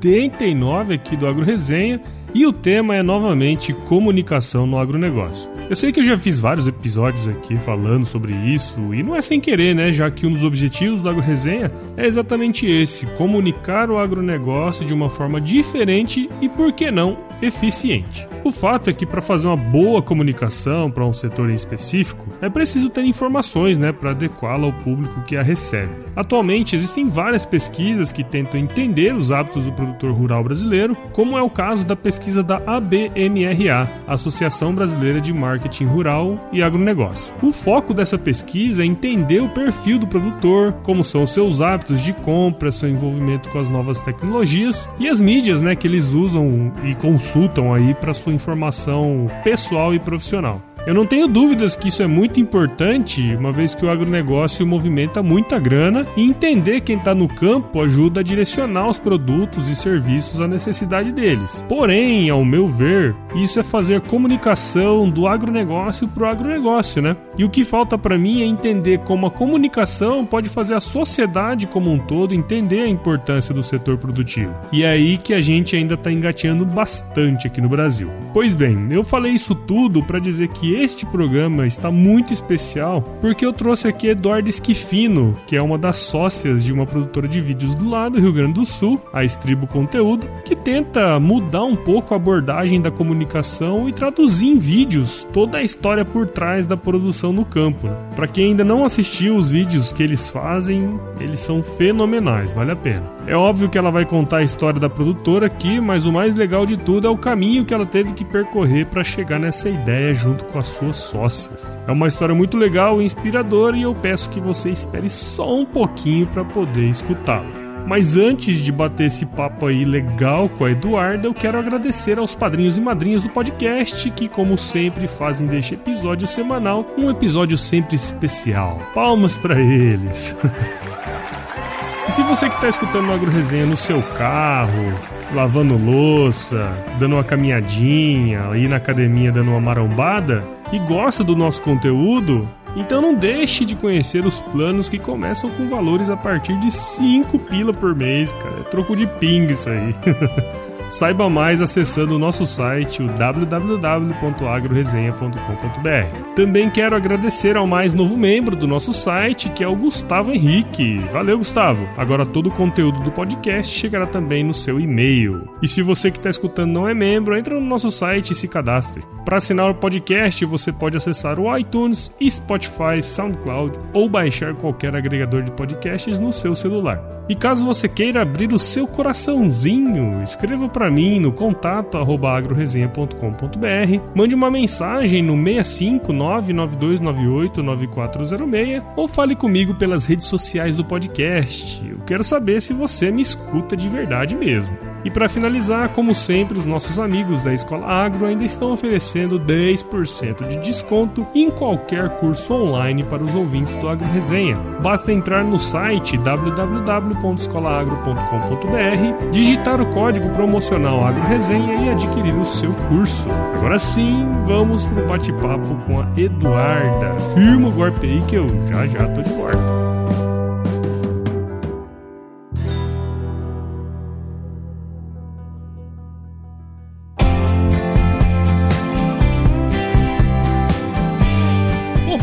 89 aqui do Agro Resenha e o tema é novamente comunicação no agronegócio. Eu sei que eu já fiz vários episódios aqui falando sobre isso, e não é sem querer, né? Já que um dos objetivos do Agro Resenha é exatamente esse: comunicar o agronegócio de uma forma diferente e, por que não, eficiente. O fato é que para fazer uma boa comunicação para um setor em específico, é preciso ter informações, né, para adequá-la ao público que a recebe. Atualmente existem várias pesquisas que tentam entender os hábitos do produtor rural brasileiro, como é o caso da pesquisa da ABMRA, Associação Brasileira de Marketing Rural e Agronegócio. O foco dessa pesquisa é entender o perfil do produtor, como são os seus hábitos de compra, seu envolvimento com as novas tecnologias e as mídias, né, que eles usam e consultam aí para sua informação pessoal e profissional. Eu não tenho dúvidas que isso é muito importante, uma vez que o agronegócio movimenta muita grana e entender quem está no campo ajuda a direcionar os produtos e serviços à necessidade deles. Porém, ao meu ver, isso é fazer comunicação do agronegócio para o agronegócio, né? E o que falta para mim é entender como a comunicação pode fazer a sociedade como um todo entender a importância do setor produtivo. E é aí que a gente ainda está engateando bastante aqui no Brasil. Pois bem, eu falei isso tudo para dizer que este programa está muito especial porque eu trouxe aqui Eduardo Esquifino, que é uma das sócias de uma produtora de vídeos do lado do Rio Grande do Sul, a Estribo Conteúdo, que tenta mudar um pouco a abordagem da comunicação e traduzir em vídeos toda a história por trás da produção no campo. Né? Para quem ainda não assistiu os vídeos que eles fazem, eles são fenomenais, vale a pena. É óbvio que ela vai contar a história da produtora aqui, mas o mais legal de tudo é o caminho que ela teve que percorrer para chegar nessa ideia junto com as suas sócias. É uma história muito legal e inspiradora e eu peço que você espere só um pouquinho para poder escutá-la. Mas antes de bater esse papo aí legal com a Eduarda, eu quero agradecer aos padrinhos e madrinhas do podcast que, como sempre, fazem deste episódio semanal um episódio sempre especial. Palmas para eles! E se você que está escutando o Agro Resenha no seu carro, lavando louça, dando uma caminhadinha, aí na academia dando uma marombada, e gosta do nosso conteúdo, então não deixe de conhecer os planos que começam com valores a partir de 5 pila por mês, cara. É troco de ping isso aí. Saiba mais acessando o nosso site, o www.agroresenha.com.br. Também quero agradecer ao mais novo membro do nosso site, que é o Gustavo Henrique. Valeu, Gustavo! Agora todo o conteúdo do podcast chegará também no seu e-mail. E se você que está escutando não é membro, entra no nosso site e se cadastre. Para assinar o podcast, você pode acessar o iTunes, Spotify, SoundCloud ou baixar qualquer agregador de podcasts no seu celular. E caso você queira abrir o seu coraçãozinho, escreva para mim no contato agroresenha.com.br, mande uma mensagem no 65 99298 9406 ou fale comigo pelas redes sociais do podcast. Eu quero saber se você me escuta de verdade mesmo. E para finalizar, como sempre, os nossos amigos da Escola Agro ainda estão oferecendo 10% de desconto em qualquer curso online para os ouvintes do Agro Resenha. Basta entrar no site www.escolaagro.com.br, digitar o código promocional Agro Resenha e adquirir o seu curso. Agora sim, vamos pro bate-papo com a Eduarda. Firma o golpe aí que eu já já tô de volta.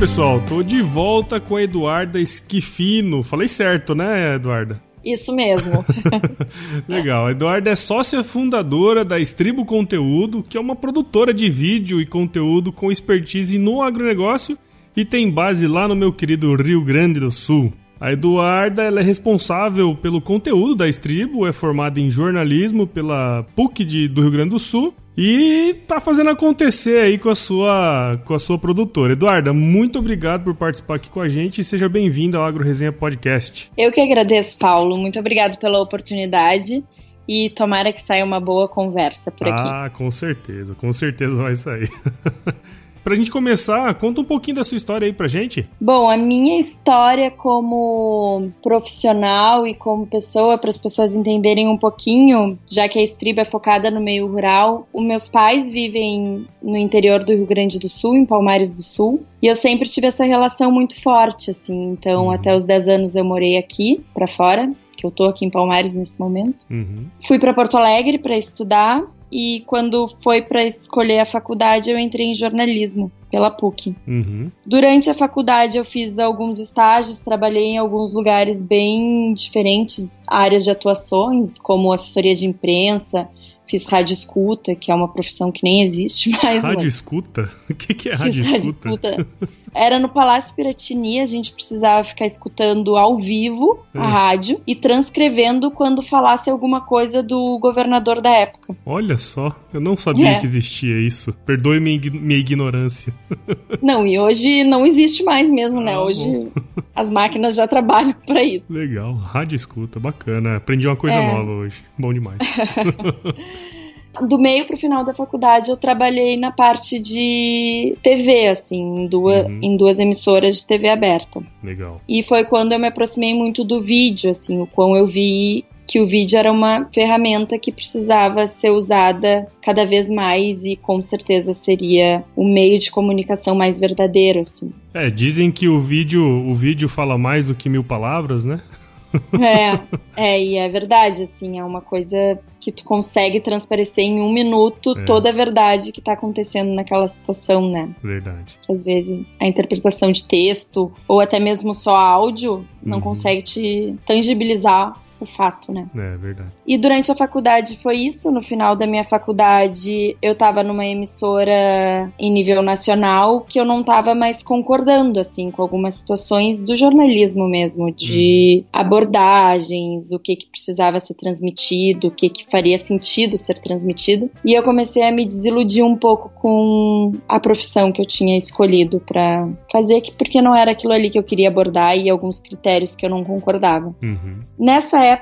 Pessoal, tô de volta com a Eduarda Esquifino. Falei certo, né, Eduarda? Isso mesmo. Legal. A Eduarda é sócia fundadora da Estribo Conteúdo, que é uma produtora de vídeo e conteúdo com expertise no agronegócio e tem base lá no meu querido Rio Grande do Sul. A Eduarda é responsável pelo conteúdo da Estribo, é formada em jornalismo pela PUC de, do Rio Grande do Sul e tá fazendo acontecer aí com a sua com a sua produtora. Eduarda, muito obrigado por participar aqui com a gente e seja bem-vinda ao Agro Resenha Podcast. Eu que agradeço, Paulo. Muito obrigado pela oportunidade e tomara que saia uma boa conversa por aqui. Ah, com certeza, com certeza vai sair. Pra gente começar, conta um pouquinho da sua história aí pra gente. Bom, a minha história como profissional e como pessoa, para as pessoas entenderem um pouquinho, já que a estriba é focada no meio rural, os meus pais vivem no interior do Rio Grande do Sul, em Palmares do Sul, e eu sempre tive essa relação muito forte, assim. Então, uhum. até os 10 anos eu morei aqui, para fora, que eu tô aqui em Palmares nesse momento. Uhum. Fui para Porto Alegre para estudar e quando foi para escolher a faculdade eu entrei em jornalismo pela PUC. Uhum. Durante a faculdade eu fiz alguns estágios, trabalhei em alguns lugares bem diferentes, áreas de atuações, como assessoria de imprensa, fiz rádio escuta, que é uma profissão que nem existe mais. Rádio escuta? O que, que é rádio escuta? rádio escuta? Era no Palácio Piratini, a gente precisava ficar escutando ao vivo a rádio e transcrevendo quando falasse alguma coisa do governador da época. Olha só, eu não sabia é. que existia isso. Perdoe minha, minha ignorância. Não, e hoje não existe mais mesmo, né? ah? Hoje bom. as máquinas já trabalham para isso. Legal, rádio escuta, bacana. Aprendi uma coisa é. nova hoje. Bom demais. do meio pro final da faculdade eu trabalhei na parte de TV, assim, em duas, uhum. em duas emissoras de TV aberta. Legal. E foi quando eu me aproximei muito do vídeo, assim, o quão eu vi que o vídeo era uma ferramenta que precisava ser usada cada vez mais e com certeza seria o meio de comunicação mais verdadeiro, assim. É, dizem que o vídeo, o vídeo fala mais do que mil palavras, né? É, é, e é verdade, assim, é uma coisa que tu consegue transparecer em um minuto é. toda a verdade que tá acontecendo naquela situação, né? Verdade. Às vezes a interpretação de texto ou até mesmo só áudio não uhum. consegue te tangibilizar o fato, né? É, verdade. E durante a faculdade foi isso. No final da minha faculdade, eu tava numa emissora em nível nacional que eu não tava mais concordando, assim, com algumas situações do jornalismo mesmo, de hum. abordagens, o que que precisava ser transmitido, o que que faria sentido ser transmitido. E eu comecei a me desiludir um pouco com a profissão que eu tinha escolhido para fazer, porque não era aquilo ali que eu queria abordar e alguns critérios que eu não concordava. Uhum. Nessa época,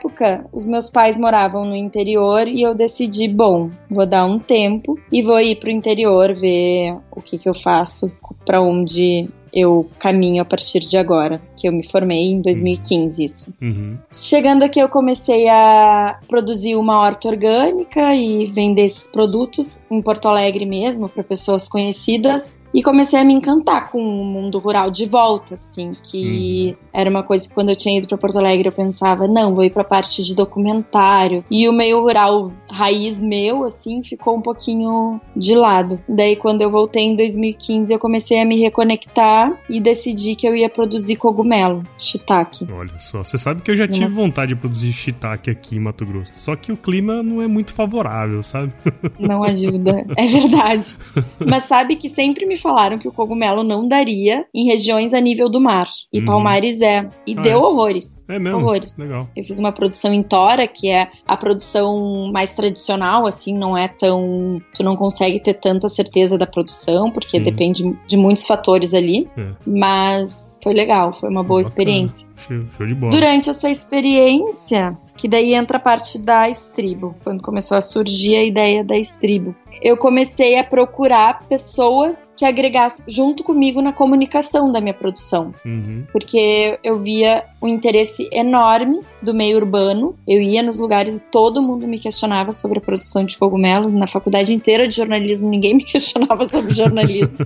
os meus pais moravam no interior e eu decidi, bom, vou dar um tempo e vou ir pro interior ver o que que eu faço, para onde eu caminho a partir de agora, que eu me formei em 2015, isso. Uhum. Chegando aqui, eu comecei a produzir uma horta orgânica e vender esses produtos em Porto Alegre mesmo, para pessoas conhecidas. E comecei a me encantar com o mundo rural de volta, assim, que uhum. era uma coisa que quando eu tinha ido para Porto Alegre eu pensava, não, vou ir para parte de documentário. E o meio rural raiz meu, assim, ficou um pouquinho de lado. Daí quando eu voltei em 2015, eu comecei a me reconectar e decidi que eu ia produzir cogumelo, shiitake. Olha só, você sabe que eu já tive vontade de produzir shiitake aqui em Mato Grosso, só que o clima não é muito favorável, sabe? Não ajuda, é verdade. Mas sabe que sempre me falaram que o cogumelo não daria em regiões a nível do mar. E uhum. Palmares é. E ah, deu é? horrores. É mesmo? Horrores. Legal. Eu fiz uma produção em Tora, que é a produção mais tradicional, assim, não é tão. Tu não consegue ter tanta certeza da produção, porque Sim. depende de muitos fatores ali. É. Mas foi legal, foi uma boa Bacana. experiência. Show, de bola. Durante essa experiência, que daí entra a parte da estribo, quando começou a surgir a ideia da estribo eu comecei a procurar pessoas que agregassem junto comigo na comunicação da minha produção. Uhum. Porque eu via um interesse enorme do meio urbano. Eu ia nos lugares e todo mundo me questionava sobre a produção de cogumelos. Na faculdade inteira de jornalismo, ninguém me questionava sobre jornalismo.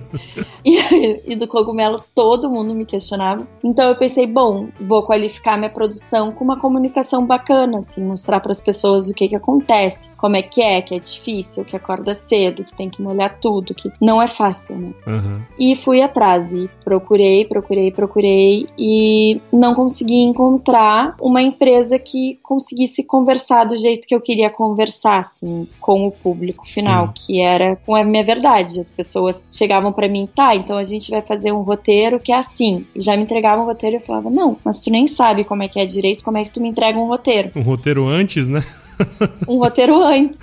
e, e, do cogumelo, todo mundo me questionava. Então eu pensei, bom, vou qualificar minha produção com uma comunicação bacana, assim, mostrar para as pessoas o que que acontece, como é que é, que é difícil, que acorda cedo, que tem que molhar tudo, que não é fácil. Né? Uhum. E fui atrás e procurei, procurei, procurei e não consegui encontrar uma empresa que conseguisse conversar do jeito que eu queria conversar, assim, com o público final, Sim. que era com a minha verdade. As pessoas chegavam para mim, tá, então a gente vai fazer um roteiro que é assim. E já me entregavam um roteiro e eu falava, não, mas tu nem sabe como é que é direito, como é que tu me entrega um roteiro. Um roteiro antes, né? um roteiro antes.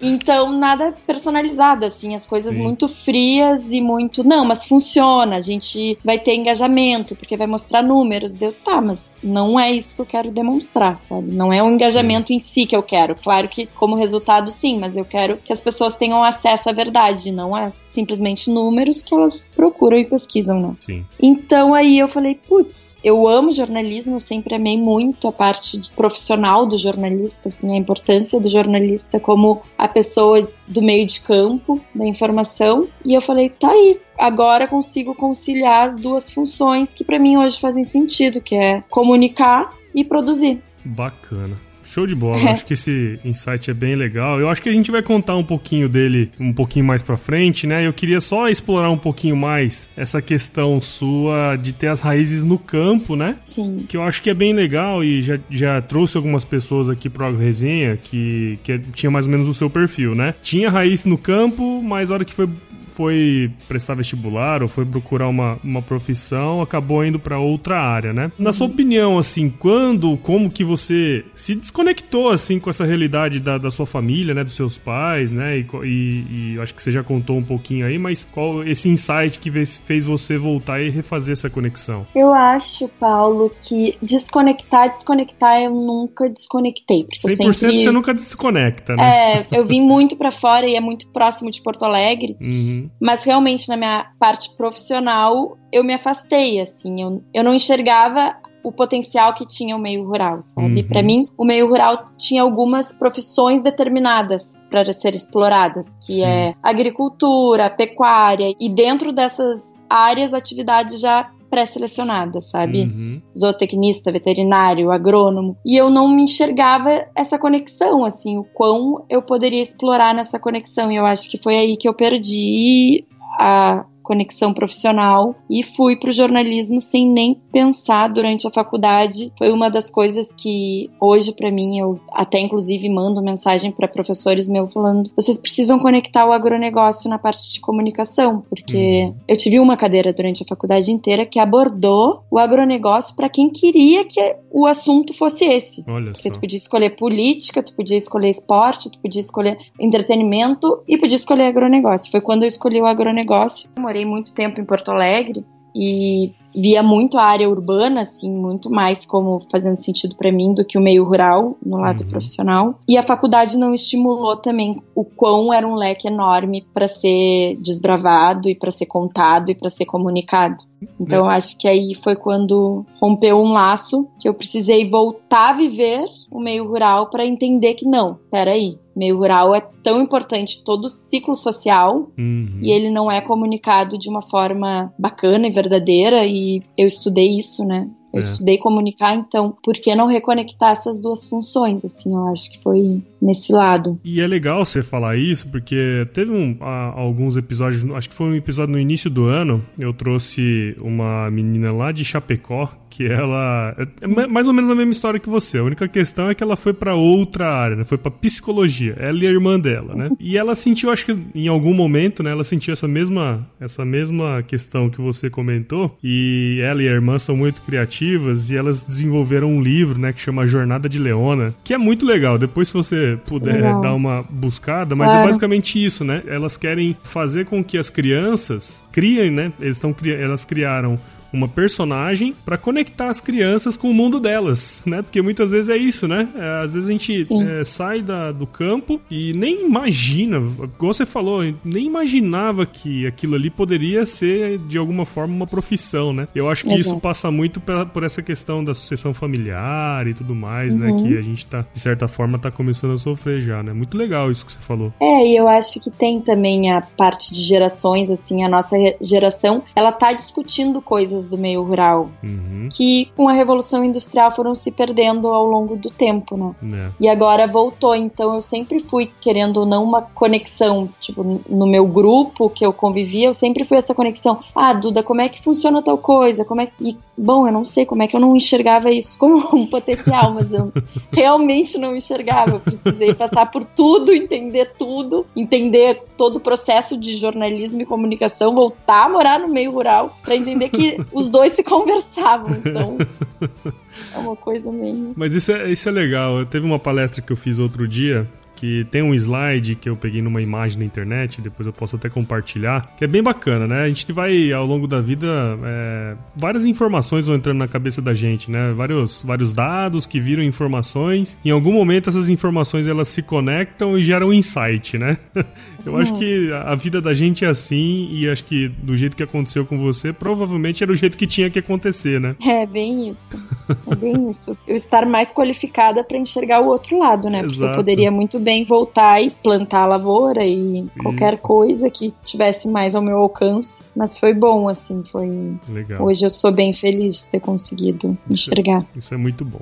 Então, nada personalizado, assim, as coisas Sim. muito frias e muito. Não, mas funciona, a gente vai ter engajamento, porque vai mostrar números. Deu, tá, mas não é isso que eu quero demonstrar, sabe? Não é o engajamento sim. em si que eu quero. Claro que, como resultado, sim, mas eu quero que as pessoas tenham acesso à verdade, não é simplesmente números que elas procuram e pesquisam, né? Sim. Então, aí eu falei, putz, eu amo jornalismo, sempre amei muito a parte profissional do jornalista, assim, a importância do jornalista como a pessoa do meio de campo da informação. E eu falei, tá aí, agora consigo conciliar as duas funções que para mim hoje fazem sentido, que é comunicar e produzir. Bacana. Show de bola. Acho que esse insight é bem legal. Eu acho que a gente vai contar um pouquinho dele um pouquinho mais para frente, né? Eu queria só explorar um pouquinho mais essa questão sua de ter as raízes no campo, né? Sim. Que eu acho que é bem legal e já, já trouxe algumas pessoas aqui pro Resenha que, que tinha mais ou menos o seu perfil, né? Tinha raiz no campo, mas a hora que foi foi prestar vestibular ou foi procurar uma, uma profissão, acabou indo para outra área, né? Na sua opinião, assim, quando, como que você se desconectou, assim, com essa realidade da, da sua família, né, dos seus pais, né, e, e, e acho que você já contou um pouquinho aí, mas qual esse insight que fez você voltar e refazer essa conexão? Eu acho, Paulo, que desconectar, desconectar eu nunca desconectei. 100% sempre... você nunca desconecta, né? É, eu vim muito para fora e é muito próximo de Porto Alegre. Uhum. Mas realmente, na minha parte profissional, eu me afastei, assim. Eu, eu não enxergava o potencial que tinha o meio rural, sabe? Uhum. Para mim, o meio rural tinha algumas profissões determinadas para ser exploradas, que Sim. é agricultura, pecuária, e dentro dessas áreas, atividades já pré-selecionadas, sabe? Uhum. Zootecnista, veterinário, agrônomo. E eu não me enxergava essa conexão, assim, o quão eu poderia explorar nessa conexão. E eu acho que foi aí que eu perdi a conexão profissional e fui para o jornalismo sem nem pensar durante a faculdade. Foi uma das coisas que hoje para mim eu até inclusive mando mensagem para professores meus falando: vocês precisam conectar o agronegócio na parte de comunicação, porque uhum. eu tive uma cadeira durante a faculdade inteira que abordou o agronegócio para quem queria que o assunto fosse esse. Olha porque só. tu podia escolher política, tu podia escolher esporte, tu podia escolher entretenimento e podia escolher agronegócio. Foi quando eu escolhi o agronegócio. Eu morei muito tempo em Porto Alegre e via muito a área urbana, assim, muito mais como fazendo sentido para mim do que o meio rural no lado uhum. profissional. E a faculdade não estimulou também o quão era um leque enorme para ser desbravado e para ser contado e para ser comunicado. Então, é. acho que aí foi quando rompeu um laço que eu precisei voltar a viver o meio rural para entender que não, peraí, meio rural é tão importante todo o ciclo social uhum. e ele não é comunicado de uma forma bacana e verdadeira e eu estudei isso, né? Eu é. estudei comunicar, então por que não reconectar essas duas funções? Assim, eu acho que foi nesse lado. E é legal você falar isso, porque teve um, alguns episódios, acho que foi um episódio no início do ano, eu trouxe uma menina lá de Chapecó, que ela é mais ou menos a mesma história que você. A única questão é que ela foi para outra área, né? Foi para psicologia. Ela e a irmã dela, né? E ela sentiu, acho que em algum momento, né, ela sentiu essa mesma essa mesma questão que você comentou, e ela e a irmã são muito criativas e elas desenvolveram um livro, né, que chama Jornada de Leona, que é muito legal. Depois se você puder legal. dar uma buscada, mas é claro. é basicamente isso, né? Elas querem fazer com que as crianças criem, né? Eles estão elas criaram uma personagem para conectar as crianças com o mundo delas, né? Porque muitas vezes é isso, né? É, às vezes a gente é, sai da, do campo e nem imagina, como você falou, nem imaginava que aquilo ali poderia ser de alguma forma uma profissão, né? Eu acho que Exato. isso passa muito pra, por essa questão da sucessão familiar e tudo mais, né? uhum. né? Que a gente tá, de certa forma, tá começando a sofrer já, né? Muito legal isso que você falou. É, e eu acho que tem também a parte de gerações, assim, a nossa geração, ela tá discutindo coisas do meio rural Uhum. que com a revolução industrial foram se perdendo ao longo do tempo, né? É. E agora voltou, então eu sempre fui querendo ou não uma conexão, tipo, no meu grupo que eu convivia, eu sempre fui essa conexão. Ah, Duda, como é que funciona tal coisa? Como é que... E, bom, eu não sei como é que eu não enxergava isso como um potencial, mas eu realmente não enxergava. Eu precisei passar por tudo, entender tudo, entender todo o processo de jornalismo e comunicação, voltar a morar no meio rural para entender que os dois se conversavam. Então, é uma coisa meio Mas isso é, isso é legal. Teve uma palestra que eu fiz outro dia que tem um slide que eu peguei numa imagem na internet, depois eu posso até compartilhar, que é bem bacana, né? A gente vai, ao longo da vida, é, várias informações vão entrando na cabeça da gente, né? Vários, vários dados que viram informações. Em algum momento essas informações elas se conectam e geram insight, né? Eu acho que a vida da gente é assim e acho que do jeito que aconteceu com você, provavelmente era o jeito que tinha que acontecer, né? É bem isso. É bem isso. Eu estar mais qualificada para enxergar o outro lado, né? Porque eu Exato. poderia muito bem voltar e plantar a lavoura e qualquer Isso. coisa que tivesse mais ao meu alcance. Mas foi bom, assim, foi. Legal. Hoje eu sou bem feliz de ter conseguido enxergar. Isso é muito bom.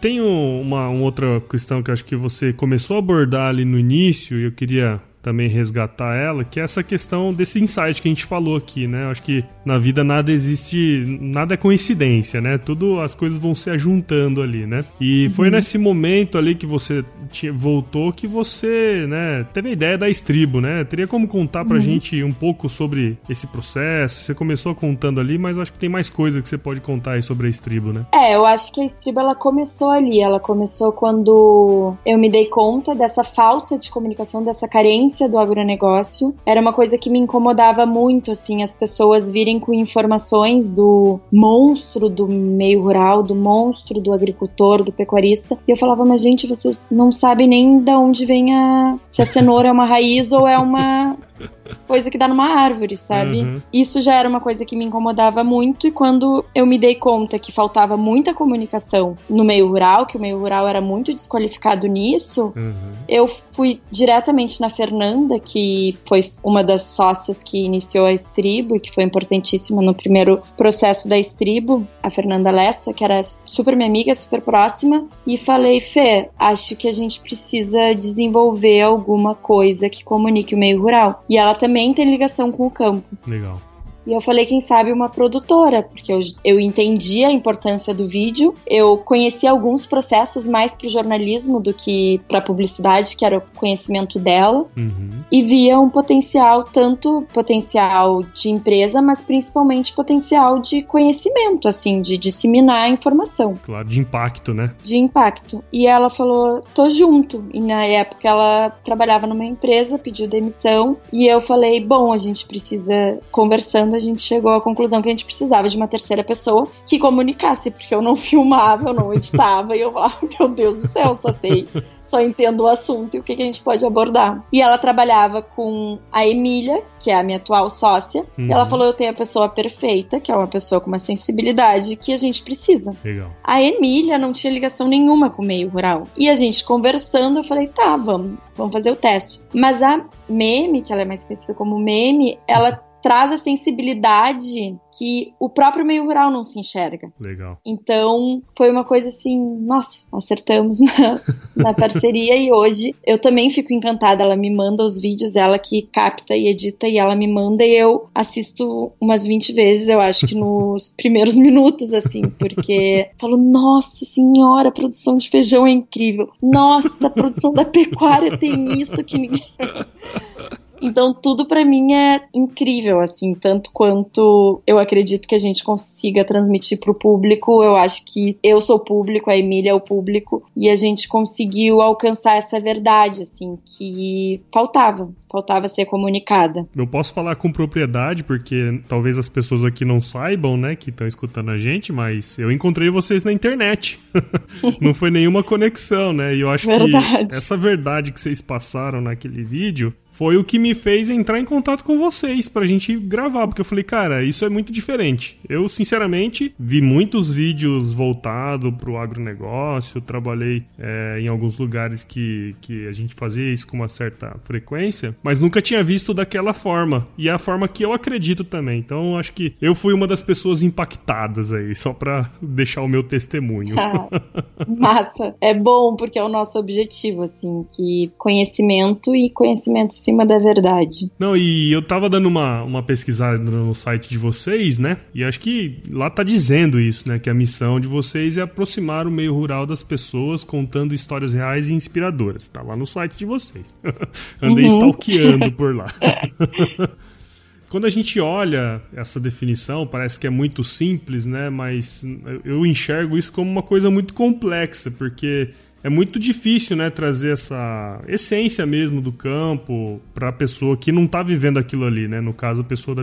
Tem um- uma, uma outra questão que eu acho que você começou a abordar ali no início e eu queria também resgatar ela, que é essa questão desse insight que a gente falou aqui, né? Eu acho que na vida nada existe, nada é coincidência, né? Tudo as coisas vão se ajuntando ali, né? E foi nesse momento ali que você voltou que você, né, teve a ideia da estribo, né? Teria como contar pra gente um pouco sobre esse processo? Você começou contando ali, mas eu acho que tem mais coisa que você pode contar aí sobre a estribo, né? É, eu acho que a estriba ela começou ali. Ela começou quando eu me dei conta dessa falta de comunicação, dessa carência do agronegócio. Era uma coisa que me incomodava muito, assim, as pessoas virem com informações do monstro do meio rural, do monstro do agricultor, do pecuarista. E eu falava, mas gente, vocês não sabem nem de onde vem a. se a cenoura é uma raiz ou é uma coisa que dá numa árvore, sabe? Uhum. Isso já era uma coisa que me incomodava muito e quando eu me dei conta que faltava muita comunicação no meio rural, que o meio rural era muito desqualificado nisso, Uhum. eu fui diretamente na Fernanda, que foi uma das sócias que iniciou a Estribo e que foi importantíssima no primeiro processo da Estribo, a Fernanda Lessa, que era super minha amiga, super próxima, e falei, Fê, acho que a gente precisa desenvolver alguma coisa que comunique o meio rural. E ela também tem ligação com o campo. Legal. E eu falei, quem sabe, uma produtora, porque eu, eu entendi a importância do vídeo, eu conheci alguns processos mais pro jornalismo do que pra publicidade, que era o conhecimento dela, Uhum. e via um potencial, tanto potencial de empresa, mas principalmente potencial de conhecimento, assim, de disseminar a informação Claro, de impacto, né? de impacto. E ela falou, tô junto. E na época ela trabalhava numa empresa, pediu demissão. E eu falei, bom, a gente precisa, conversando, a gente chegou à conclusão que a gente precisava de uma terceira pessoa que comunicasse, porque eu não filmava, eu não editava. e eu falava, meu Deus do céu, só sei. Só entendo o assunto e o que, que a gente pode abordar. E ela trabalhava com a Emília, que é a minha atual sócia. Uhum. E ela falou: Eu tenho a pessoa perfeita, que é uma pessoa com uma sensibilidade que a gente precisa. Legal. A Emília não tinha ligação nenhuma com o meio rural. E a gente conversando, eu falei, tá, vamos, vamos fazer o teste. Mas a Meme, que ela é mais conhecida como Meme, ela traz a sensibilidade que o próprio meio rural não se enxerga. Legal. Então, foi uma coisa assim, nossa, acertamos na, na parceria e hoje eu também fico encantada. Ela me manda os vídeos, ela que capta e edita e ela me manda e eu assisto umas 20 vezes, eu acho que nos primeiros minutos, assim, porque falo, nossa senhora, a produção de feijão é incrível. Nossa, a produção da pecuária tem isso que ninguém. Então tudo pra mim é incrível, assim, tanto quanto eu acredito que a gente consiga transmitir pro público. Eu acho que eu sou o público, a Emília é o público e a gente conseguiu alcançar essa verdade, assim, que faltava, faltava ser comunicada. Eu posso falar com propriedade, porque talvez as pessoas aqui não saibam, né, que estão escutando a gente, mas eu encontrei vocês na internet. não foi nenhuma conexão, né? E eu acho Verdade. que essa verdade que vocês passaram naquele vídeo foi o que me fez entrar em contato com vocês pra gente gravar, porque eu falei, cara, isso é muito diferente. Eu, sinceramente, vi muitos vídeos voltados pro agronegócio, trabalhei é, em alguns lugares que, que a gente fazia isso com uma certa frequência, mas nunca tinha visto daquela forma. E é a forma que eu acredito também. Então, acho que eu fui uma das pessoas impactadas aí, só pra deixar o meu testemunho. Ah, massa. É bom, porque é o nosso objetivo, assim, que conhecimento e conhecimento em cima da verdade. Não, e eu tava dando uma, uma pesquisada no site de vocês, né? E acho que lá tá dizendo isso, né? Que a missão de vocês é aproximar o meio rural das pessoas contando histórias reais e inspiradoras. Tá lá no site de vocês. Andei uhum. stalkeando por lá. Quando a gente olha essa definição, parece que é muito simples, né? Mas eu enxergo isso como uma coisa muito complexa, porque é muito difícil, né, trazer essa essência mesmo do campo para a pessoa que não está vivendo aquilo ali, né? No caso, a pessoa da,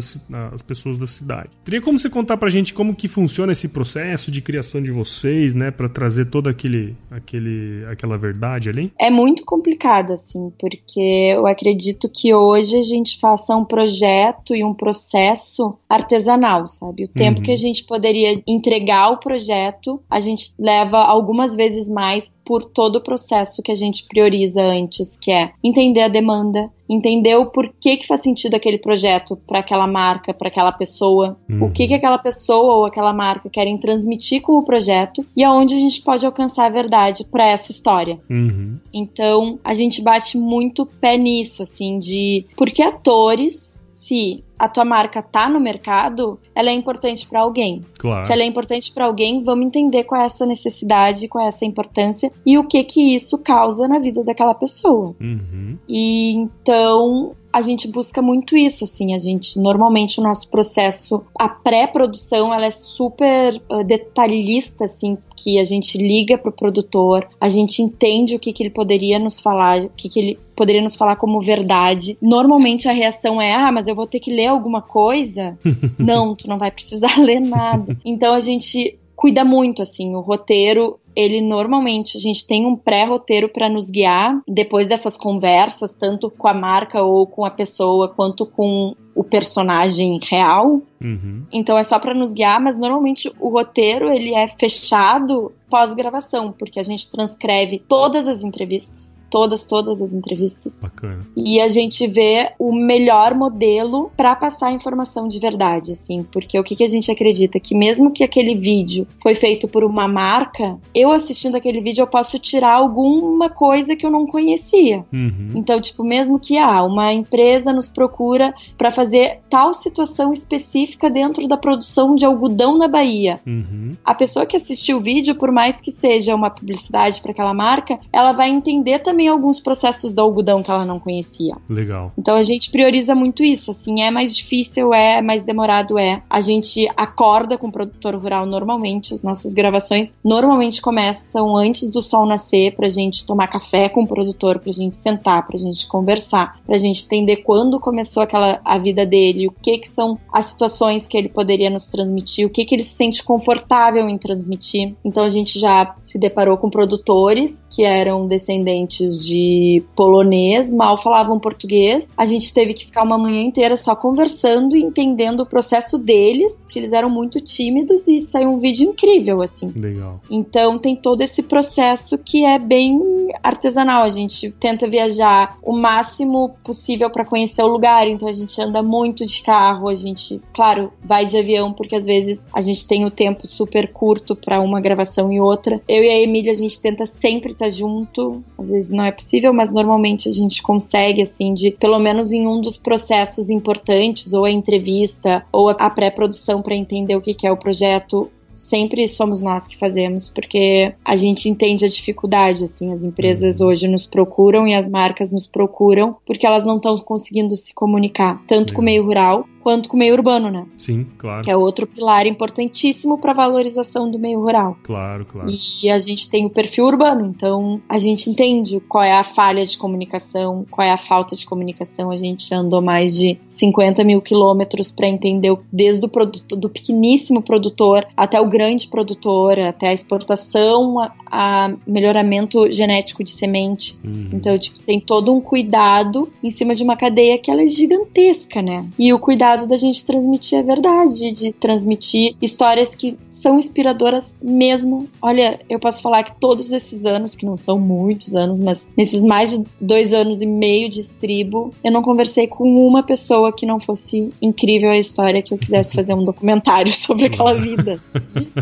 as pessoas da cidade. Teria como você contar para a gente como que funciona esse processo de criação de vocês, né, para trazer toda aquele, aquele, aquela verdade ali? É muito complicado, assim, porque eu acredito que hoje a gente faça um projeto e um processo artesanal, sabe? O tempo uhum. que a gente poderia entregar o projeto, a gente leva algumas vezes mais por todo o processo que a gente prioriza antes, que é entender a demanda, entender o porquê que faz sentido aquele projeto para aquela marca, para aquela pessoa, uhum. o que que aquela pessoa ou aquela marca querem transmitir com o projeto e aonde a gente pode alcançar a verdade para essa história. Uhum. Então, a gente bate muito pé nisso, assim, de por que atores se a tua marca tá no mercado, ela é importante para alguém. Claro. Se ela é importante para alguém, vamos entender qual é essa necessidade, qual é essa importância e o que que isso causa na vida daquela pessoa. Uhum. E então a gente busca muito isso, assim, a gente normalmente o nosso processo, a pré-produção, ela é super uh, detalhista, assim, que a gente liga pro produtor, a gente entende o que, que ele poderia nos falar, o que, que ele poderia nos falar como verdade. Normalmente a reação é: ah, mas eu vou ter que ler alguma coisa? não, tu não vai precisar ler nada. Então a gente cuida muito, assim, o roteiro ele normalmente a gente tem um pré-roteiro para nos guiar depois dessas conversas, tanto com a marca ou com a pessoa, quanto com o personagem real. Uhum. Então é só para nos guiar, mas normalmente o roteiro ele é fechado pós-gravação, porque a gente transcreve todas as entrevistas todas, todas as entrevistas. Bacana. E a gente vê o melhor modelo para passar a informação de verdade, assim, porque o que, que a gente acredita? Que mesmo que aquele vídeo foi feito por uma marca, eu assistindo aquele vídeo eu posso tirar alguma coisa que eu não conhecia. Uhum. Então, tipo, mesmo que ah, uma empresa nos procura para fazer tal situação específica dentro da produção de algodão na Bahia. Uhum. A pessoa que assistiu o vídeo, por mais que seja uma publicidade para aquela marca, ela vai entender também também alguns processos do algodão que ela não conhecia. Legal. Então a gente prioriza muito isso, assim, é mais difícil, é mais demorado, é. A gente acorda com o produtor rural normalmente, as nossas gravações normalmente começam antes do sol nascer pra gente tomar café com o produtor, pra gente sentar, pra gente conversar, pra gente entender quando começou aquela a vida dele, o que que são as situações que ele poderia nos transmitir, o que que ele se sente confortável em transmitir. Então a gente já se deparou com produtores que eram descendentes de polonês, mal falavam português. A gente teve que ficar uma manhã inteira só conversando e entendendo o processo deles, porque eles eram muito tímidos e saiu um vídeo incrível, assim. Legal. Então tem todo esse processo que é bem artesanal. A gente tenta viajar o máximo possível para conhecer o lugar, então a gente anda muito de carro, a gente, claro, vai de avião, porque às vezes a gente tem o tempo super curto para uma gravação e outra. Eu e a Emília, a gente tenta sempre estar tá junto, às vezes não é possível, mas normalmente a gente consegue, assim, de pelo menos em um dos processos importantes, ou a entrevista, ou a pré-produção para entender o que, que é o projeto, sempre somos nós que fazemos, porque a gente entende a dificuldade, assim, as empresas uhum. hoje nos procuram e as marcas nos procuram porque elas não estão conseguindo se comunicar, tanto com o meio rural quanto com o meio urbano, né? Sim, claro. Que é outro pilar importantíssimo para a valorização do meio rural. Claro, claro. E a gente tem o perfil urbano, então a gente entende qual é a falha de comunicação, qual é a falta de comunicação. A gente andou mais de 50 mil quilômetros para entender desde o produto, do pequeníssimo produtor até o grande produtor, até a exportação, a, a melhoramento genético de semente. Uhum. Então, tipo, tem todo um cuidado em cima de uma cadeia que ela é gigantesca, né? E o cuidado da gente transmitir a verdade, de transmitir histórias que são inspiradoras mesmo. Olha, eu posso falar que todos esses anos, que não são muitos anos, mas nesses mais de dois anos e meio de estribo, eu não conversei com uma pessoa que não fosse incrível a história, que eu quisesse fazer um documentário sobre aquela vida.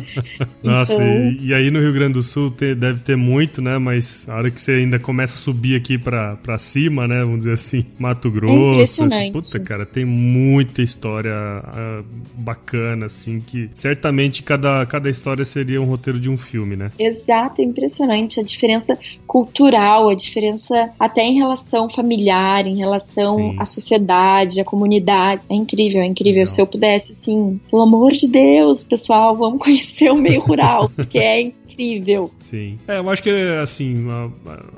Nossa, então... e, e, aí no Rio Grande do Sul te, deve ter muito, né? Mas a hora que você ainda começa a subir aqui pra, pra cima, né? Vamos dizer assim, Mato Grosso. É impressionante. Assim, puta, cara, tem muita história uh, bacana, assim, que certamente cada cada, história seria um roteiro de um filme, né? Exato, é impressionante. A diferença cultural, a diferença até em relação familiar, em relação Sim. à sociedade, à comunidade. É incrível, é incrível. Legal. Se eu pudesse, assim, pelo amor de Deus, pessoal, vamos conhecer o meio rural, porque é incrível. Sim. É, eu acho que, assim, a,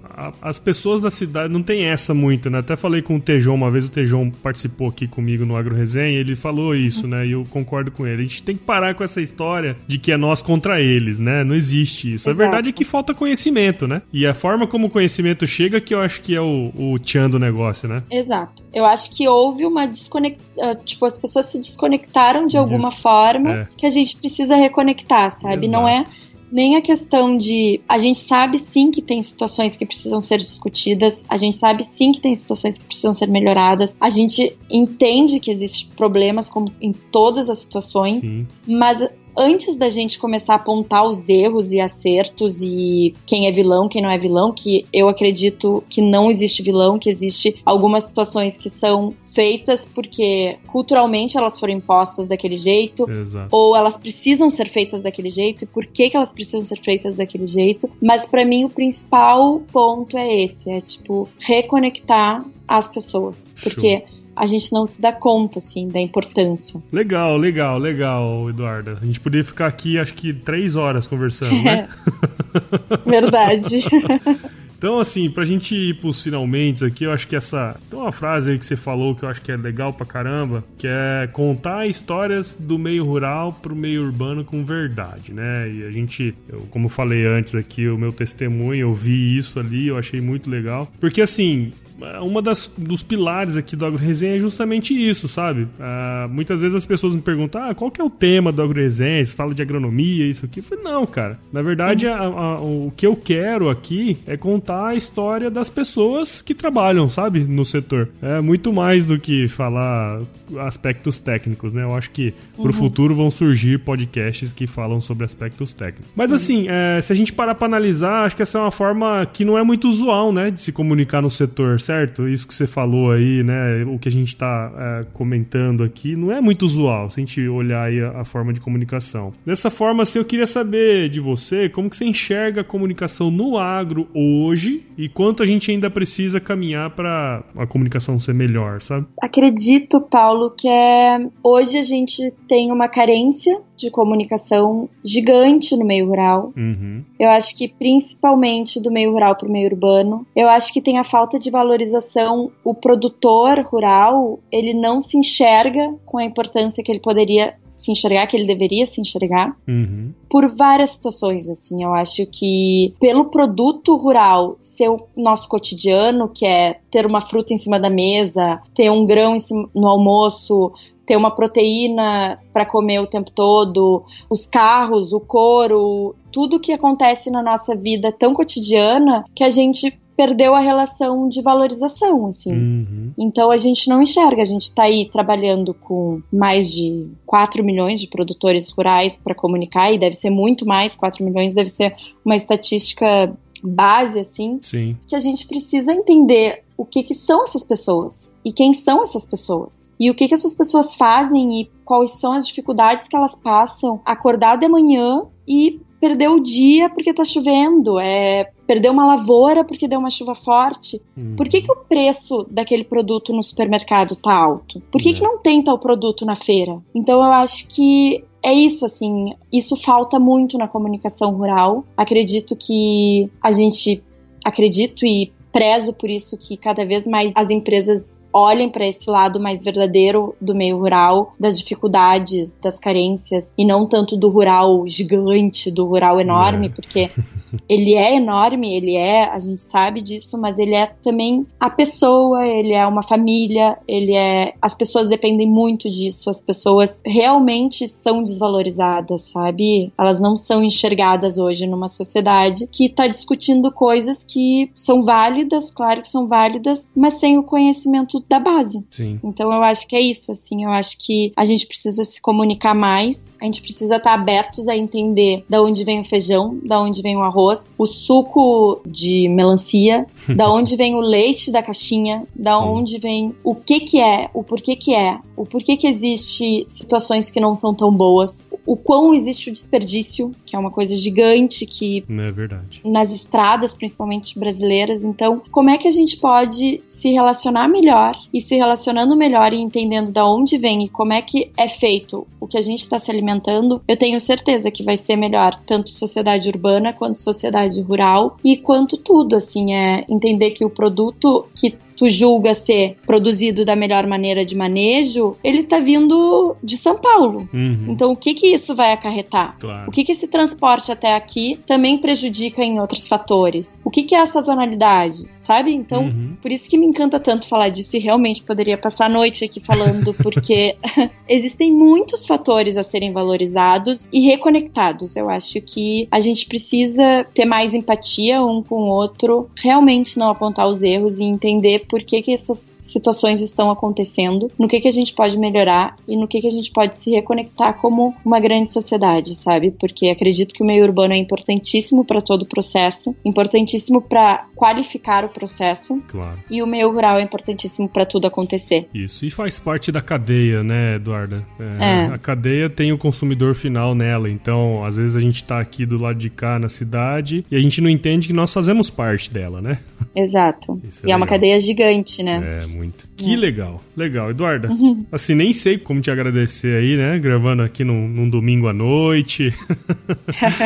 a, as pessoas da cidade não tem essa muito, né? Até falei com o Tejon uma vez, o Tejon participou aqui comigo no Agro Resenha, ele falou isso, né? E eu concordo com ele. A gente tem que parar com essa história de que é nós contra eles, né? Não existe isso. Exato. A verdade é que falta conhecimento, né? E a forma como o conhecimento chega que eu acho que é o, o tchan do negócio, né? Exato. Eu acho que houve uma desconexão, ah, tipo, as pessoas se desconectaram de alguma isso. forma é. que a gente precisa reconectar, sabe? Exato. Não é nem a questão de. A gente sabe sim que tem situações que precisam ser discutidas, a gente sabe sim que tem situações que precisam ser melhoradas, a gente entende que existem problemas, como em todas as situações, sim. mas antes da gente começar a apontar os erros e acertos e quem é vilão, quem não é vilão, que eu acredito que não existe vilão, que existe algumas situações que são feitas porque culturalmente elas foram impostas daquele jeito, Exato. ou elas precisam ser feitas daquele jeito, e por que, que elas precisam ser feitas daquele jeito. Mas para mim o principal ponto é esse, é tipo reconectar as pessoas, porque Show a gente não se dá conta, assim, da importância. Legal, legal, legal, Eduarda. A gente poderia ficar aqui, acho que três horas conversando, né? Verdade. Então, assim, pra gente ir pros finalmente aqui, eu acho que essa. Tem uma frase aí que você falou que eu acho que é legal pra caramba, que é contar histórias do meio rural pro meio urbano com verdade, né? E a gente, eu, como eu falei antes aqui, o meu testemunho, eu vi isso ali, eu achei muito legal. Porque, assim, uma das dos pilares aqui do AgroResenha é justamente isso, sabe? Uh, muitas vezes as pessoas me perguntam, ah, qual que é o tema do AgroResenha? Você fala de agronomia, isso aqui? Eu falei, não, cara. Na verdade, a, a, o que eu quero aqui é contar a história das pessoas que trabalham, sabe? No setor. É muito mais do que falar aspectos técnicos, né? Eu acho que pro uhum. futuro vão surgir podcasts que falam sobre aspectos técnicos. Mas assim, é, se a gente parar pra analisar, acho que essa é uma forma que não é muito usual, né? De se comunicar no setor certo? Isso que você falou aí, né? O que a gente está é, comentando aqui não é muito usual se a gente olhar aí a, a, forma de comunicação. Dessa forma, assim, eu queria saber de você como que você enxerga a comunicação no agro hoje e quanto a gente ainda precisa caminhar para a comunicação ser melhor, sabe? Acredito, Paulo, que é hoje a gente tem uma carência de comunicação gigante no meio rural. Uhum. Eu acho que principalmente do meio rural para o meio urbano. Eu acho que tem a falta de valorização. O produtor rural ele não se enxerga com a importância que ele poderia se enxergar, que ele deveria se enxergar, uhum. por várias situações, assim, eu acho que pelo produto rural ser o nosso cotidiano, que é ter uma fruta em cima da mesa, ter um grão cima, no almoço, ter uma proteína para comer o tempo todo, os carros, o couro, tudo que acontece na nossa vida tão cotidiana que a gente perdeu a relação de valorização, assim. Uhum. Então a gente não enxerga, a gente está aí trabalhando com mais de 4 milhões de produtores rurais para comunicar, e deve ser muito mais, 4 milhões deve ser uma estatística base, assim, Sim. que a gente precisa entender o que, que são essas pessoas e quem são essas pessoas. E o que, que essas pessoas fazem e quais são as dificuldades que elas passam acordar de manhã e perder o dia porque tá chovendo, é perdeu uma lavoura porque deu uma chuva forte. Uhum. Por que, que o preço daquele produto no supermercado tá alto? Por que, é. que não tem tal produto na feira? Então eu acho que é isso, assim, isso falta muito na comunicação rural. Acredito que a gente, acredito e prezo por isso que cada vez mais as empresas olhem para esse lado mais verdadeiro do meio rural, das dificuldades, das carências, e não tanto do rural gigante, do rural enorme, é. porque ele é enorme, ele é, a gente sabe disso, mas ele é também a pessoa, ele é uma família, ele é. As pessoas dependem muito disso, as pessoas realmente são desvalorizadas, sabe? Elas não são enxergadas hoje numa sociedade que está discutindo coisas que são válidas, claro que são válidas, mas sem o conhecimento da base. Sim. Então eu acho que é isso, assim, eu acho que a gente precisa se comunicar mais, a gente precisa estar abertos a entender da onde vem o feijão, da onde vem o arroz, o suco de melancia, da onde vem o leite da caixinha, da Sim. onde vem o que que é, o porquê que é, o porquê que existe situações que não são tão boas, o quão existe o desperdício, que é uma coisa gigante que é verdade. nas estradas, principalmente brasileiras. Então, como é que a gente pode se relacionar melhor e se relacionando melhor e entendendo da onde vem e como é que é feito o que a gente está se alimentando, eu tenho certeza que vai ser melhor tanto sociedade urbana quanto sociedade rural e quanto tudo, assim, é entender que o produto que tu julga ser produzido da melhor maneira de manejo, ele tá vindo de São Paulo. Uhum. Então, o que que isso vai acarretar? Claro. O que que esse transporte até aqui também prejudica em outros fatores? O que que é a sazonalidade? Sabe? Então, uhum. por isso que me encanta tanto falar disso e realmente poderia passar a noite aqui falando, porque existem muitos fatores a serem valorizados e reconectados. Eu acho que a gente precisa ter mais empatia um com o outro, realmente não apontar os erros e entender por que, que essas situações estão acontecendo, no que, que a gente pode melhorar e no que, que a gente pode se reconectar como uma grande sociedade, sabe? Porque acredito que o meio urbano é importantíssimo para todo o processo, importantíssimo para qualificar o processo. Claro. E o meio rural é importantíssimo para tudo acontecer. Isso, e faz parte da cadeia, né, Eduarda? É, é. A cadeia tem o consumidor final nela, então às vezes a gente está aqui do lado de cá na cidade e a gente não entende que nós fazemos parte dela, né? Exato. É e é uma cadeia gigante, né? É, muito. Que é. legal. Legal. Eduarda, uhum. assim, nem sei como te agradecer aí, né? Gravando aqui num, num domingo à noite.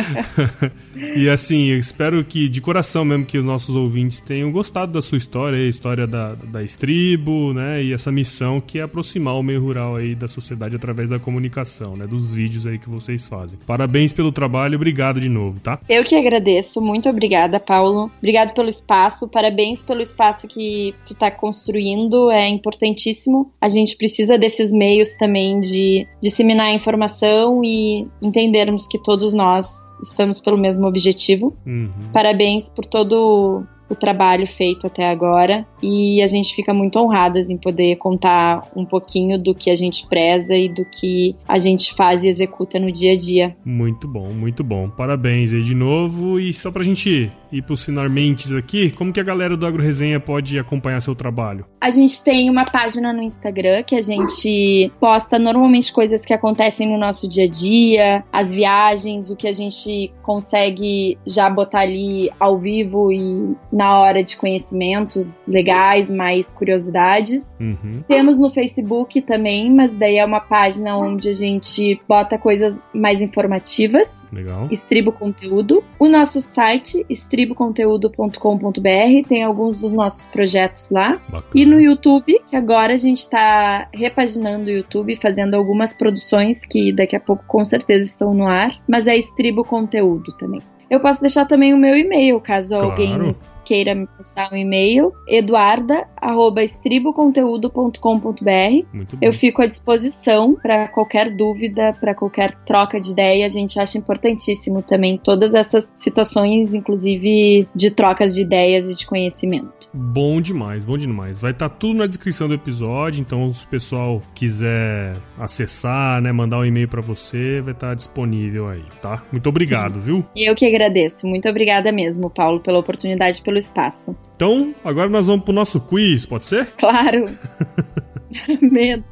e assim, eu espero que, de coração mesmo, que os nossos ouvintes tenham gostado da sua história, a história da, da Estribo, né? E essa missão que é aproximar o meio rural aí da sociedade através da comunicação, né? Dos vídeos aí que vocês fazem. Parabéns pelo trabalho, obrigado de novo, tá? Eu que agradeço, muito obrigada, Paulo. Obrigado pelo espaço, parabéns pelo espaço que tu tá construindo, é importantíssimo. A gente precisa desses meios também de disseminar a informação e entendermos que todos nós estamos pelo mesmo objetivo. Uhum. Parabéns por todo o trabalho feito até agora e a gente fica muito honradas em poder contar um pouquinho do que a gente preza e do que a gente faz e executa no dia a dia. Muito bom, muito bom. Parabéns aí de novo e só pra gente ir pros finalmente aqui, como que a galera do Agro Resenha pode acompanhar seu trabalho? A gente tem uma página no Instagram que a gente posta normalmente coisas que acontecem no nosso dia a dia, as viagens, o que a gente consegue já botar ali ao vivo e na hora de conhecimentos legais, mais curiosidades. Uhum. Temos no Facebook também, mas daí é uma página onde a gente bota coisas mais informativas. Legal. Estribo Conteúdo. O nosso site, estriboconteúdo.com.br, tem alguns dos nossos projetos lá. Bacana. E no YouTube, que agora a gente está repaginando o YouTube, fazendo algumas produções que daqui a pouco com certeza estão no ar, mas é Estribo Conteúdo também. Eu posso deixar também o meu e-mail, caso claro. alguém queira me passar um e-mail, eduarda@estriboconteúdo.com.br. Eu fico à disposição para qualquer dúvida, para qualquer troca de ideia. A gente acha importantíssimo também todas essas situações, inclusive de trocas de ideias e de conhecimento. Bom demais, bom demais. Vai estar tá tudo na descrição do episódio, então se o pessoal quiser acessar, né, mandar um e-mail para você, vai estar tá disponível aí, tá? Muito obrigado, viu? Eu que agradeço. Muito obrigada mesmo, Paulo, pela oportunidade, pelo espaço. Então, agora nós vamos pro nosso quiz, pode ser? Claro. Medo.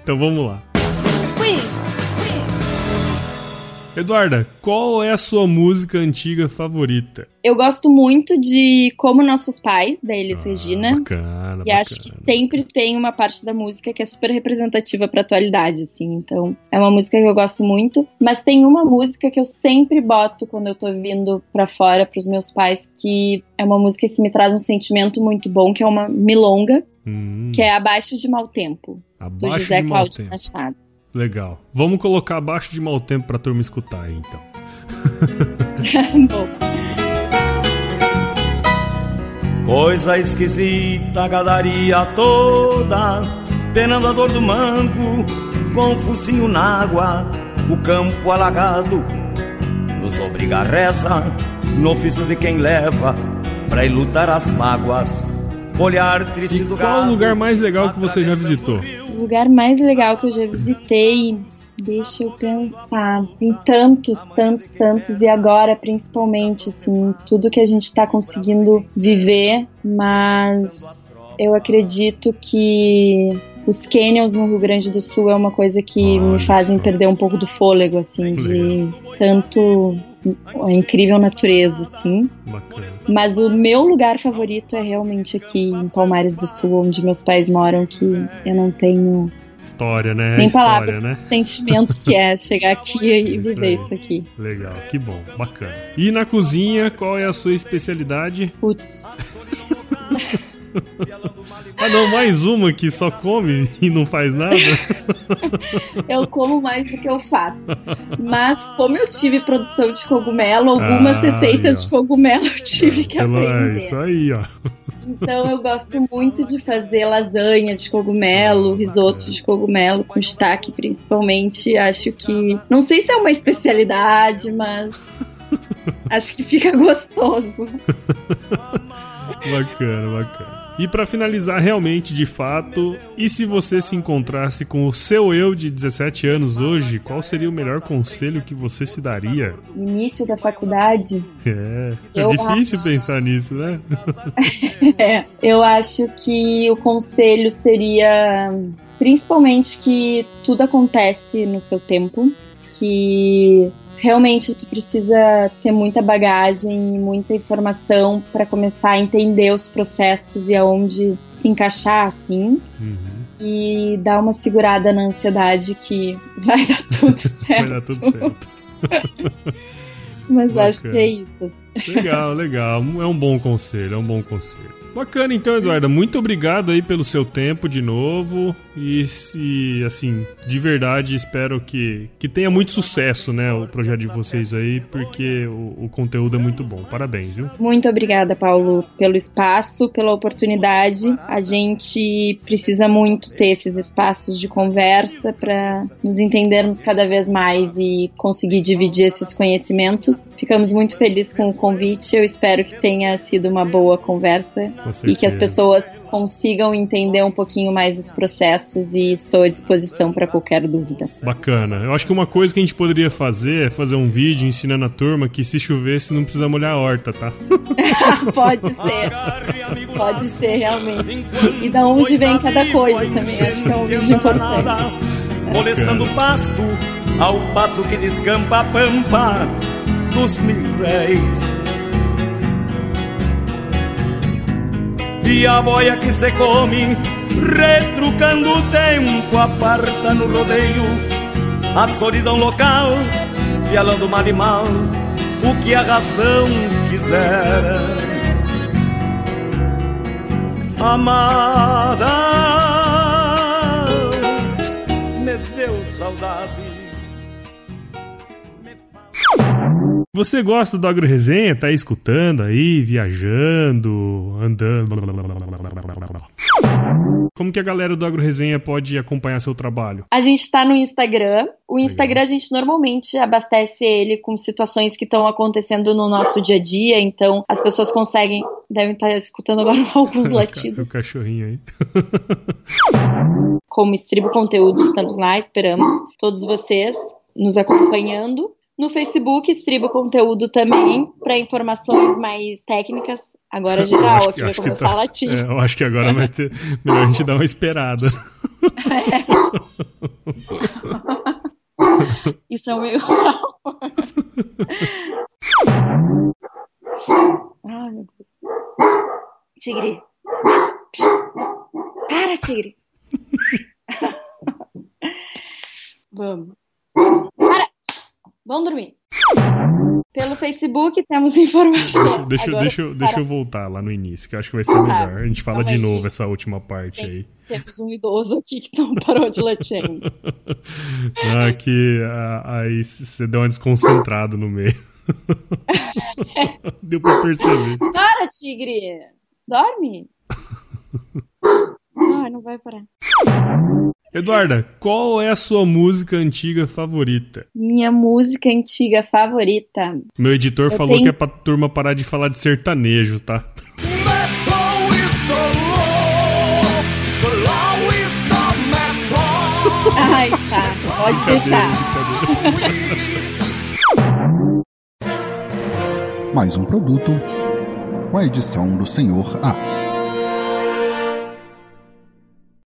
então vamos lá. Eduarda, qual é a sua música antiga favorita? Eu gosto muito de Como Nossos Pais, da Elis ah, Regina. Bacana, e bacana. acho que sempre tem uma parte da música que é super representativa pra atualidade, assim. Então, é uma música que eu gosto muito. Mas tem uma música que eu sempre boto quando eu tô vindo pra fora pros meus pais, que é uma música que me traz um sentimento muito bom, que é uma milonga, hum. que é Abaixo de Mau Tempo, Abaixo do José Cláudio Machado. Legal. Vamos colocar abaixo de mau tempo pra turma escutar aí, então. Coisa esquisita, gadaria toda, penando a dor do mango, com o focinho na água, o campo alagado, nos obriga a reza, no ofício de quem leva, pra lutar as mágoas, olhar triste e do qual o lugar mais legal que você já visitou? O lugar mais legal que eu já visitei, deixa eu pensar, tem tantos, tantos, tantos, e agora principalmente, assim, tudo que a gente está conseguindo viver, mas eu acredito que os canyons no Rio Grande do Sul é uma coisa que me fazem perder um pouco do fôlego, assim, de tanto a incrível natureza, assim. Bacana. Mas o meu lugar favorito é realmente aqui em Palmares do Sul, onde meus pais moram, que eu não tenho História, né? Nem História, palavras, né? o sentimento que é chegar aqui e Isso viver aí. isso aqui. Legal, que bom, bacana. E na cozinha, qual é a sua especialidade? Putz. Ah não, mais uma que só come e não faz nada? Eu como mais do que eu faço. Mas como eu tive produção de cogumelo, algumas Ah, receitas aí, de cogumelo eu tive que Pelo- é aprender. isso aí, ó. Então eu gosto muito de fazer lasanha de cogumelo, risoto de cogumelo com destaque principalmente. Acho que não sei se é uma especialidade, mas acho que fica gostoso. Bacana, bacana. E pra finalizar realmente, de fato, e se você se encontrasse com o seu eu de 17 anos hoje, qual seria o melhor conselho que você se daria? Início da faculdade, É, é Eu difícil acho- pensar nisso, né? É, eu acho que o conselho seria principalmente que tudo acontece no seu tempo, que realmente tu precisa ter muita bagagem muita informação para começar a entender os processos e aonde se encaixar assim Uhum. e dar uma segurada na ansiedade que vai dar tudo Vai certo. dar tudo certo. Mas Bacana. acho que é isso. Legal, legal. É um bom conselho, é um bom conselho. Bacana então, Eduarda. Muito obrigado aí pelo seu tempo de novo. E, se, assim, de verdade, espero que, que tenha muito sucesso, né, o projeto de vocês aí, porque o, o conteúdo é muito bom. Parabéns, viu? Muito obrigada, Paulo, pelo espaço, pela oportunidade. A gente precisa muito ter esses espaços de conversa para nos entendermos cada vez mais e conseguir dividir esses conhecimentos. Ficamos muito felizes com o convite. Eu espero que tenha sido uma boa conversa e que as pessoas consigam entender um pouquinho mais os processos e estou à disposição para qualquer dúvida. Bacana. Eu acho que uma coisa que a gente poderia fazer é fazer um vídeo ensinando a turma que se chovesse não precisa molhar a horta, tá? Pode ser. Pode ser, realmente. E da onde vem cada coisa também. Acho que é um vídeo importante. Molestando o pasto, ao passo que descampa a pampa dos mil réis. E a boia que se come, retrucando o tempo, aparta no rodeio a solidão local, pialando mal e mal o que a razão quiser. Amada, Você gosta do Agro Resenha? Tá aí escutando aí, viajando, andando. Como que a galera do Agro Resenha pode acompanhar seu trabalho? A gente está no Instagram. O Instagram a gente normalmente abastece ele com situações que estão acontecendo no nosso dia a dia, então as pessoas conseguem, devem estar escutando agora alguns O latidos. cachorrinho aí. Como Estribo Conteúdo, estamos lá, esperamos todos vocês nos acompanhando. No Facebook, Estribo Conteúdo também, para informações mais técnicas. Agora geral, acho aqui vai começar tá- a latir. É, eu acho que agora vai ter. Melhor a gente dar uma esperada. Isso é o meu. Ai, meu Deus. Tigre. Para, tigre. Vamos. Para! Vamos dormir. Pelo Facebook temos informação. Deixa, deixa, deixa, eu, deixa eu voltar lá no início, que eu acho que vai ser tá. melhor. A gente fala de novo essa última parte Tem, aí. Temos um idoso aqui que não parou de latir. ah, que aí você deu uma desconcentrada no meio. Deu pra perceber. Para, tigre! Dorme! Ai, não vai parar. Eduarda, qual é a sua música antiga favorita? Minha música antiga favorita. Meu editor Eu falou tenho... que é pra turma parar de falar de sertanejo, tá? Ai, tá. Pode deixar. Mais um produto com a edição do Senhor A.